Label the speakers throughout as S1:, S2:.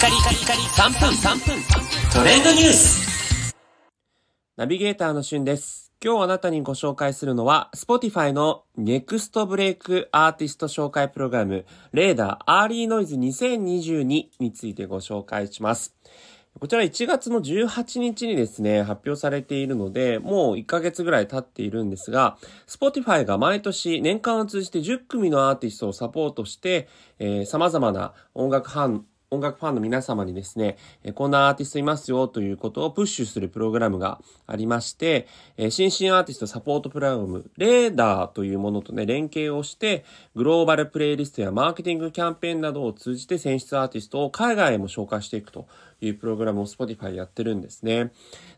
S1: カリカリカリ3分3分トレンドニュース
S2: ナビゲーターのしゅんです。今日あなたにご紹介するのは、Spotify の Next Break アーティスト紹介プログラム、レーダーアーリーノイズ2022についてご紹介します。こちら1月の18日にですね、発表されているので、もう1ヶ月ぐらい経っているんですが、Spotify が毎年年間を通じて10組のアーティストをサポートして、えー様々な音楽ファン、音楽ファンの皆様にですね、こんなアーティストいますよということをプッシュするプログラムがありまして、新進アーティストサポートプログラム、レーダーというものとね、連携をして、グローバルプレイリストやマーケティングキャンペーンなどを通じて選出アーティストを海外へも紹介していくというプログラムを Spotify やってるんですね。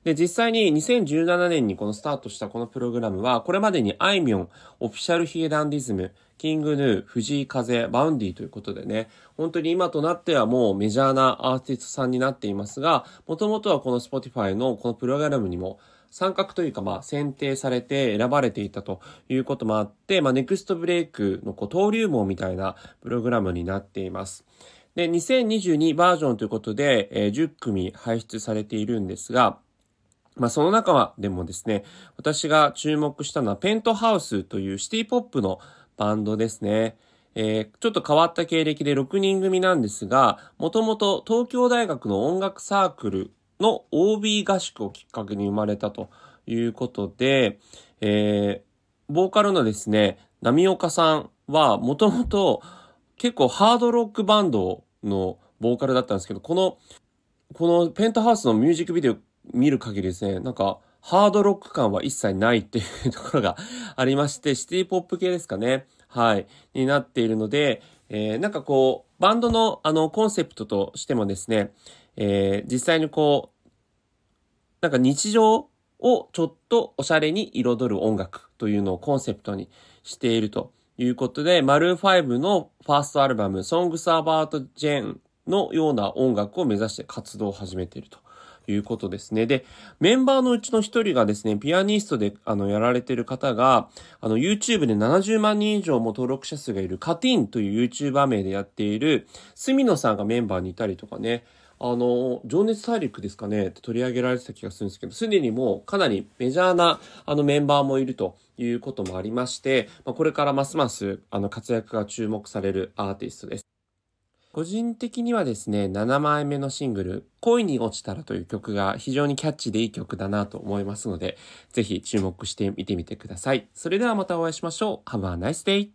S2: で、実際に2017年にこのスタートしたこのプログラムは、これまでにあいみょん、Official髭男dism、 King Gnu、藤井風、 Vaundy ということでね、本当に今となってはもうメジャーなアーティストさんになっていますが、もともとはこの Spotify のこのプログラムにも参画というかまあ選定されて選ばれていたということもあって、まあネクストブレイクのこう登竜門みたいなプログラムになっています。で、2022バージョンということで、えー10組輩出されているんですが、まあその中はでもですね、私が注目したのはペントハウスというシティポップのバンドですね。えーちょっと変わった経歴で6人組なんですが、もともと東京大学の音楽サークルの OB 合宿をきっかけに生まれたということで、えーボーカルのですね、波岡さんはもともと結構ハードロックバンドのボーカルだったんですけど、このこのペントハウスのミュージックビデオ見る限りですね、なんか、ハードロック感は一切ないっていうところがありまして、シティポップ系ですかね。はい。になっているので、えーなんかこう、バンドのあの、コンセプトとしてもですね、えー実際にこう、なんか日常をちょっとおしゃれに彩る音楽というのをコンセプトにしているということで、マルー5のファーストアルバム、Songs About Jane のような音楽を目指して活動を始めているということですね。で、メンバーのうちの一人がですね、ピアニストであのやられてる方が、あの YouTube で70万人以上も登録者数がいるカティンという YouTuber 名でやっている、ス野さんがメンバーにいたりとかね、あの、情熱大陸ですかね取り上げられてた気がするんですけど、すでにもうかなりメジャーなあのメンバーもいるということもありまして、まあ、これからますますあの活躍が注目されるアーティストです。個人的にはですね、7枚目のシングル、恋に落ちたらという曲が非常にキャッチでいい曲だなと思いますので、ぜひ注目してみてみてください。それではまたお会いしましょう。Have a nice day!